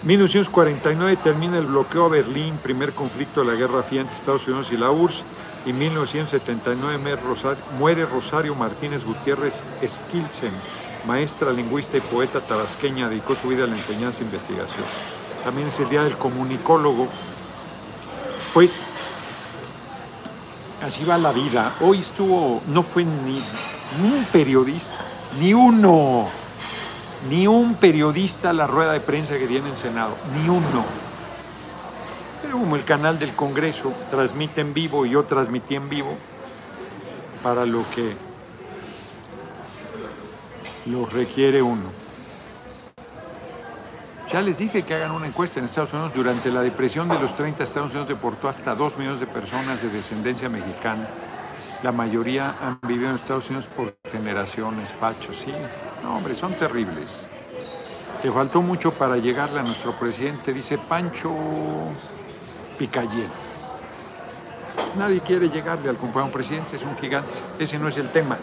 1949 termina el bloqueo a Berlín, primer conflicto de la Guerra Fría entre Estados Unidos y la URSS. Y 1979 muere Rosario Martínez Gutiérrez Skilsen, maestra, lingüista y poeta tabasqueña, dedicó su vida a la enseñanza e investigación. También es el día del comunicólogo. Pues así va la vida. Hoy estuvo, no fue ni, un periodista, ni uno, ni un periodista a la rueda de prensa que tiene el Senado, ni uno. Como el canal del Congreso transmite en vivo y yo transmití en vivo, para lo que lo requiere uno. Ya les dije que hagan una encuesta en Estados Unidos. Durante la depresión de los 30, Estados Unidos deportó hasta 2 millones de personas de descendencia mexicana. La mayoría han vivido en Estados Unidos por generaciones, pachos, sí. No, hombre, son terribles. Te faltó mucho para llegarle a nuestro presidente, dice Pancho Picayel. Nadie quiere llegarle al compañero presidente, es un gigante. Ese no es el tema.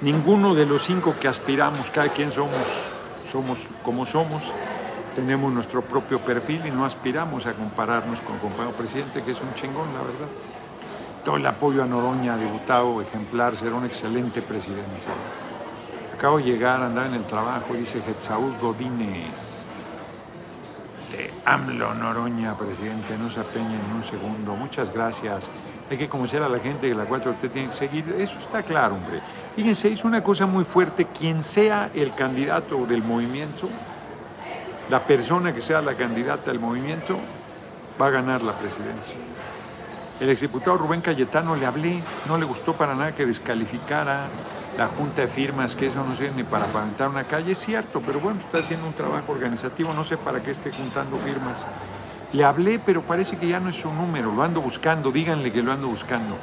Ninguno de los cinco que aspiramos, cada quien somos, somos como somos, tenemos nuestro propio perfil y no aspiramos a compararnos con el compañero presidente, que es un chingón, la verdad. Todo el apoyo a Noroña, diputado ejemplar, será un excelente presidente. Acabo de llegar, andar en el trabajo, dice Getsaúl Godínez. AMLO Noroña, presidente, no se apeña en un segundo. Muchas gracias. Hay que conocer a la gente que la 4 usted tiene que seguir. Eso está claro, hombre. Fíjense, es una cosa muy fuerte. Quien sea el candidato del movimiento, la persona que sea la candidata del movimiento va a ganar la presidencia. El exdiputado Rubén Cayetano le hablé, no le gustó para nada que descalificara la junta de firmas, que eso no sirve ni para pavimentar una calle, es cierto, pero bueno, está haciendo un trabajo organizativo, no sé para qué esté juntando firmas. Le hablé, pero parece que ya no es su número, lo ando buscando, díganle que lo ando buscando.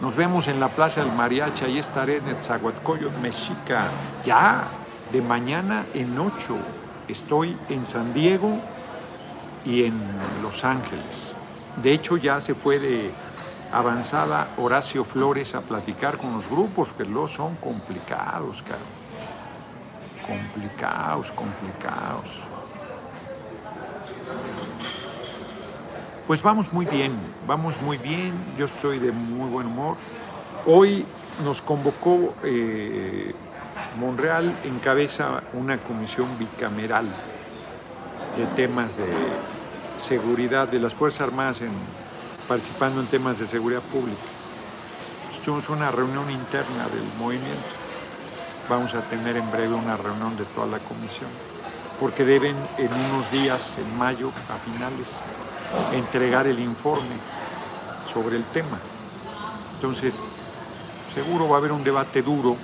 Nos vemos en la Plaza del Mariachi, ahí estaré en Etzahuatcoyo, Mexica, ya, de mañana en ocho. Estoy en San Diego y en Los Ángeles. De hecho, ya se fue de avanzada Horacio Flores a platicar con los grupos, que los son complicados, caro. Complicados, complicados. Pues vamos muy bien, vamos muy bien, yo estoy de muy buen humor. Hoy nos convocó eh, Monreal encabeza una comisión bicameral de temas de seguridad de las Fuerzas Armadas participando en temas de seguridad pública. Tuvimos una reunión interna del movimiento. Vamos a tener en breve una reunión de toda la comisión, porque deben en unos días, en mayo, a finales, entregar el informe sobre el tema. Entonces, seguro va a haber un debate duro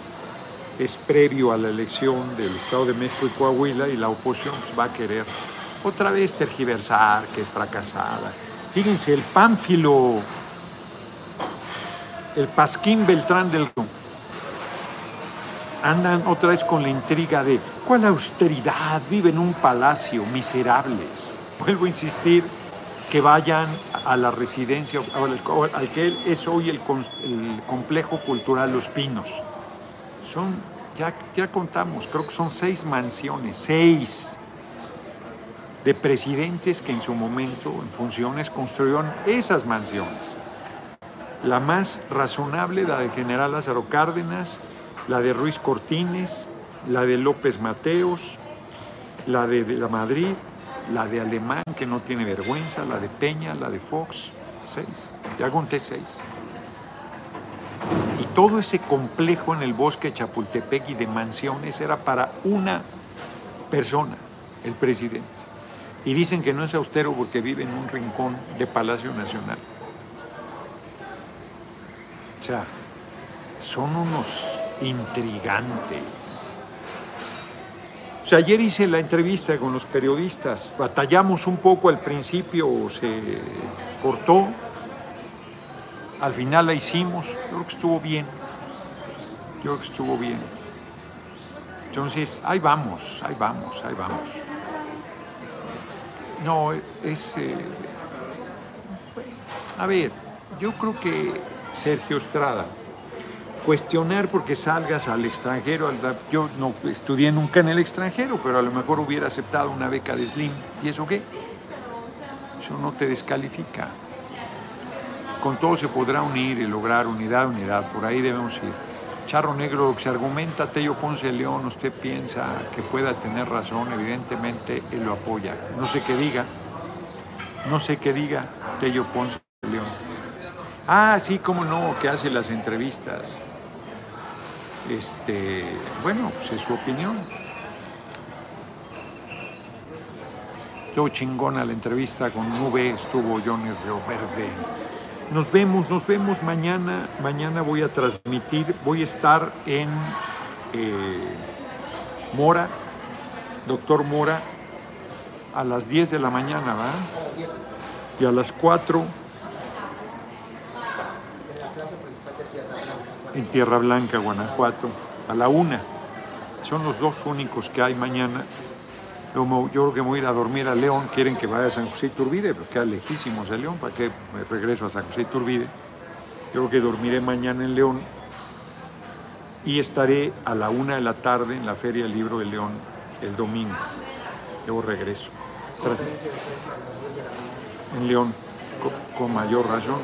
es previo a la elección del Estado de México y Coahuila y la oposición pues, va a querer otra vez tergiversar, que es fracasada. Fíjense, el pánfilo, el Pasquín Beltrán del andan otra vez con la intriga de cuál austeridad, vive en un palacio, miserables. Vuelvo a insistir que vayan a la residencia, al, que es hoy el, el complejo cultural Los Pinos. Son, ya, ya contamos, creo que son seis mansiones, seis de presidentes que en su momento, en funciones, construyeron esas mansiones. La más razonable, la de General Lázaro Cárdenas, la de Ruiz Cortines, la de López Mateos, la de, la Madrid, la de Alemán, que no tiene vergüenza, la de Peña, la de Fox, seis. Ya conté seis. Y todo ese complejo en el bosque Chapultepec y de mansiones era para una persona, el presidente. Y dicen que no es austero porque vive en un rincón de Palacio Nacional. O sea, son unos intrigantes. O sea, ayer hice la entrevista con los periodistas, batallamos un poco al principio, se cortó, al final la hicimos, yo creo que estuvo bien, yo creo que estuvo bien. Entonces, ahí vamos, ahí vamos, ahí vamos. No, es... eh, a ver, yo creo que Sergio Estrada, cuestionar porque salgas al extranjero, yo no estudié nunca en el extranjero, pero a lo mejor hubiera aceptado una beca de Slim. ¿Y eso qué? Eso no te descalifica. Con todo se podrá unir y lograr unidad, unidad. Por ahí debemos ir. Charro Negro, se argumenta Tello Ponce León, usted piensa que pueda tener razón, evidentemente él lo apoya. No sé qué diga, no sé qué diga Tello Ponce León. Ah, sí, cómo no, que hace las entrevistas. Este, bueno, pues es su opinión. Estuvo chingona la entrevista con Nube, estuvo Johnny Río Verde. Nos vemos, nos vemos mañana. Mañana voy a transmitir, voy a estar en eh, Mora, doctor Mora, a las 10 de la mañana, ¿va? Y a las 4 en Tierra Blanca, Guanajuato, a la 1. Son los dos únicos que hay mañana. Yo, creo que voy a ir a dormir a León. Quieren que vaya a San José Iturbide, pero queda lejísimos de León. ¿Para qué regreso a San José Iturbide? Yo creo que dormiré mañana en León y estaré a la una de la tarde en la Feria del Libro de León el domingo. Luego regreso. Tras- en León, co- con, mayor razón.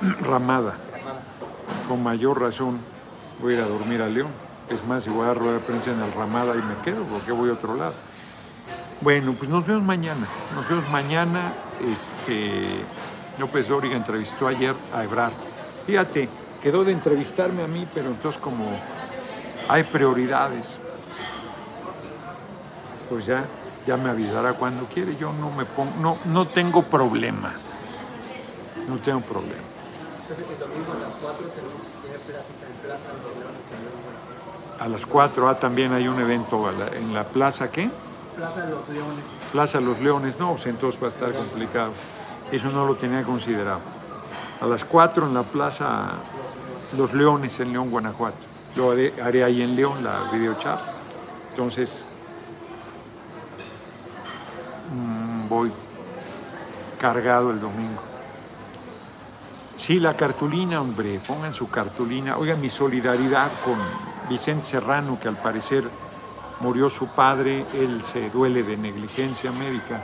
Ramada, con mayor razón voy a ir a dormir a León. Es más, si voy a rueda de prensa en el Ramada y me quedo, porque voy a otro lado. Bueno, pues nos vemos mañana. Nos vemos mañana. Este, López Dóriga entrevistó ayer a Ebrard. Fíjate, quedó de entrevistarme a mí, pero entonces como hay prioridades, pues ya, ya me avisará cuando quiere. Yo no me pongo, no, no tengo problema. No tengo problema. Jefe, domingo a las 4 tenemos tiene plática en Plaza de. A las 4 ah, también hay un evento en la plaza, ¿qué? Plaza de los Leones. Plaza Los Leones, no, pues entonces va a estar complicado. Eso no lo tenía considerado. A las 4 en la Plaza Los Leones en León, Guanajuato. Yo haré, haré ahí en León la videochat. Entonces, mm, voy cargado el domingo. Sí, la cartulina, hombre, pongan su cartulina. Oigan, mi solidaridad con Vicente Serrano, que al parecer murió su padre, él se duele de negligencia médica.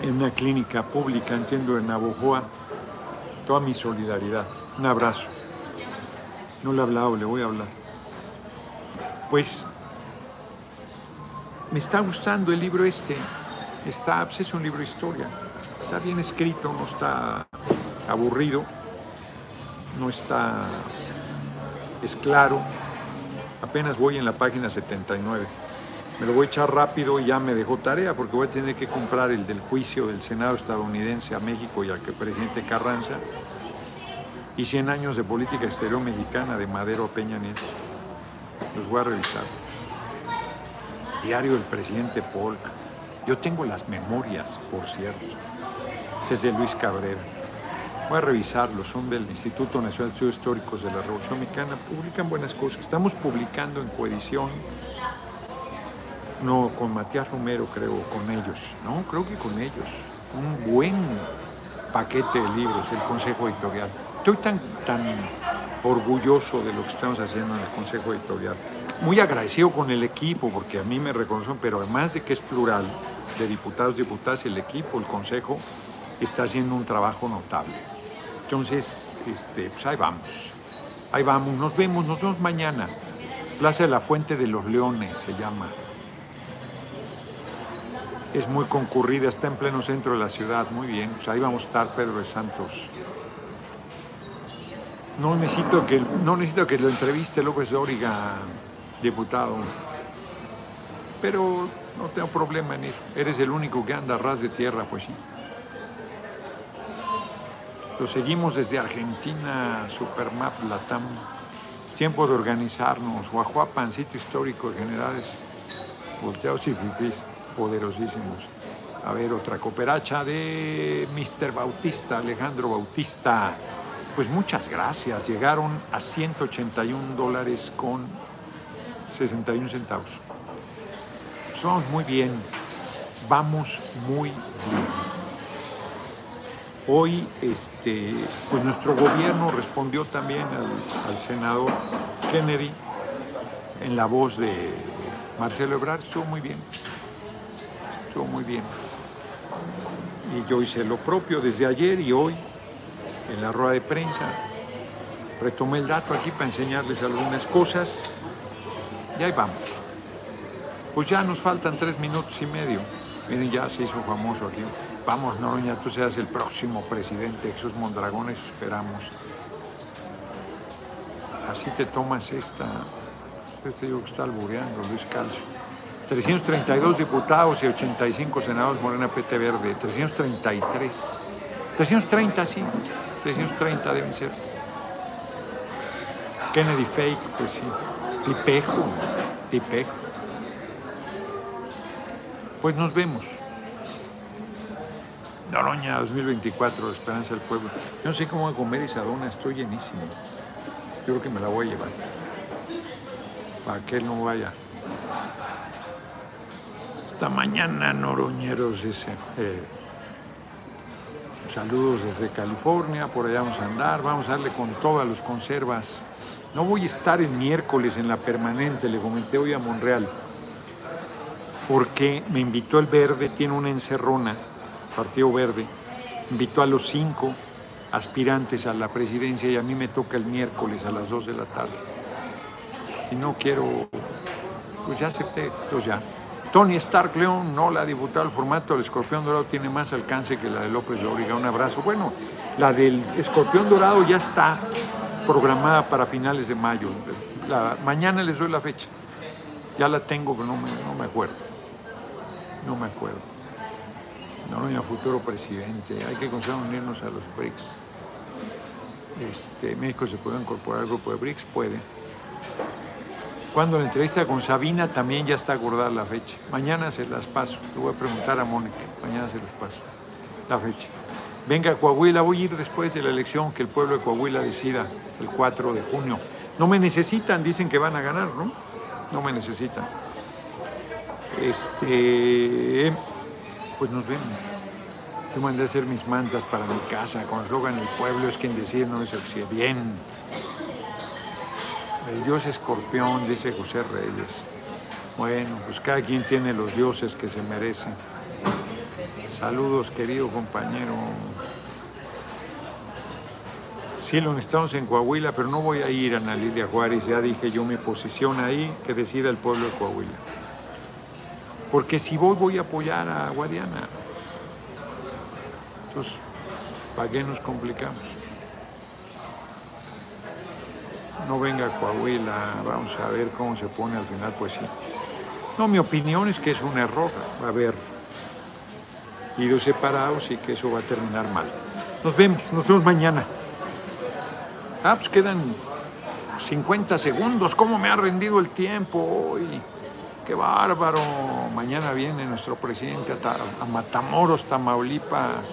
En una clínica pública, entiendo, en Navojoa. Toda mi solidaridad. Un abrazo. No le he hablado, le voy a hablar. Pues me está gustando el libro este. Está, pues es un libro de historia. Está bien escrito, no está aburrido, no está, es claro. Apenas voy en la página 79. Me lo voy a echar rápido y ya me dejó tarea porque voy a tener que comprar el del juicio del Senado estadounidense a México y al presidente Carranza y 100 años de política exterior mexicana de Madero a Peña Nieto. Los voy a revisar. Diario del presidente Polk. Yo tengo las memorias, por cierto. Este es de Luis Cabrera. Voy a revisarlos, son del Instituto Nacional de Estudios Históricos de la Revolución Mexicana. Publican buenas cosas. Estamos publicando en coedición, no con Matías Romero, creo, con ellos. No, creo que con ellos. Un buen paquete de libros, el Consejo Editorial. Estoy tan, tan orgulloso de lo que estamos haciendo en el Consejo Editorial. Muy agradecido con el equipo, porque a mí me reconocen, pero además de que es plural, de diputados, diputadas, el equipo, el Consejo, está haciendo un trabajo notable. Entonces, este, pues ahí vamos. Ahí vamos, nos vemos, nos vemos mañana. Plaza de la Fuente de los Leones se llama. Es muy concurrida, está en pleno centro de la ciudad, muy bien. Pues ahí vamos a estar, Pedro de Santos. No necesito que, no necesito que lo entreviste López Dóriga, diputado. Pero no tengo problema en ir. Eres el único que anda a ras de tierra, pues sí. Lo seguimos desde Argentina, Supermap Latam. Es tiempo de organizarnos. Guajuapan, sitio histórico de generales volteados y fifís, poderosísimos. A ver, otra cooperacha de Mr. Bautista, Alejandro Bautista. Pues muchas gracias. Llegaron a 181 dólares con 61 centavos. Pues vamos muy bien. Vamos muy bien. Hoy, este, pues nuestro gobierno respondió también al, al senador Kennedy en la voz de Marcelo Ebrard. Estuvo muy bien. Estuvo muy bien. Y yo hice lo propio desde ayer y hoy en la rueda de prensa. Retomé el dato aquí para enseñarles algunas cosas. Y ahí vamos. Pues ya nos faltan tres minutos y medio. Miren, ya se hizo famoso aquí. Vamos, Noroña, tú seas el próximo presidente de Jesús Mondragones, esperamos. Así te tomas esta. Este digo que está albureando, Luis Calcio. 332 diputados y 85 senadores Morena PT Verde. 333. 330, sí. 330 deben ser. Kennedy Fake, pues sí. Tipejo, tipejo. Pues nos vemos. Noroña 2024, Esperanza del Pueblo. Yo no sé cómo voy a comer Isadona, estoy llenísimo. Yo creo que me la voy a llevar. Para que él no vaya. Hasta mañana, noroñeros, dice. Eh, saludos desde California, por allá vamos a andar, vamos a darle con todas las conservas. No voy a estar el miércoles en la permanente, le comenté hoy a Monreal, porque me invitó el Verde, tiene una encerrona, Partido Verde, invitó a los cinco aspirantes a la presidencia y a mí me toca el miércoles a las 2 de la tarde. Y no quiero, pues ya acepté, entonces ya. Tony Stark León, no la diputada, el formato del Escorpión Dorado tiene más alcance que la de López Dóriga. Un abrazo. Bueno, la del Escorpión Dorado ya está programada para finales de mayo. Mañana les doy la fecha. Ya la tengo, pero no me, no me acuerdo. No me acuerdo. Noroña, futuro presidente. Hay que comenzar unirnos a los BRICS. Este, México se puede incorporar al grupo de BRICS, puede. Cuando la entrevista con Sabina también ya está acordada la fecha. Mañana se las paso. Le voy a preguntar a Mónica. Mañana se las paso. La fecha. Venga a Coahuila, voy a ir después de la elección que el pueblo de Coahuila decida el 4 de junio. No me necesitan, dicen que van a ganar, ¿no? No me necesitan. Este, pues nos vemos. Yo mandé a hacer mis mantas para mi casa con eslogan El pueblo es quien decide, no es el bien. El dios escorpión, dice José Reyes. Bueno, pues cada quien tiene los dioses que se merecen. Saludos, querido compañero. Sí, lo necesitamos en Coahuila, pero no voy a ir a Ana Lilia Juárez. Ya dije yo mi posición ahí, que decida el pueblo de Coahuila. Porque si voy, voy a apoyar a Guadiana. Entonces, ¿para qué nos complicamos? No venga Coahuila, vamos a ver cómo se pone al final, pues sí. No, mi opinión es que es un error. A haber idos separados y que eso va a terminar mal. Nos vemos, nos vemos mañana. Ah, pues quedan 50 segundos. ¿Cómo me ha rendido el tiempo hoy? ¡Qué bárbaro! Mañana viene nuestro presidente a, Ta- a Matamoros, Tamaulipas.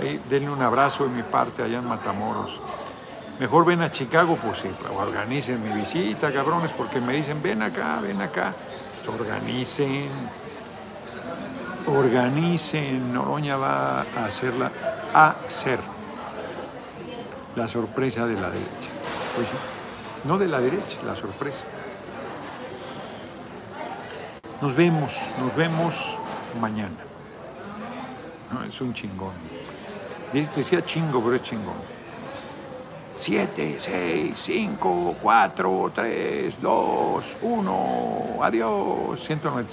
Ahí, denle un abrazo de mi parte allá en Matamoros. Mejor ven a Chicago, pues sí, organicen mi visita, cabrones, porque me dicen, ven acá, ven acá. Pues organicen, organicen. Noroña va a hacerla, a hacer la sorpresa de la derecha. Pues no de la derecha, la sorpresa. Nos vemos, nos vemos mañana. Es un chingón. Decía chingo, pero es chingón. 7, 6, 5, 4, 3, 2, 1. Adiós. 195.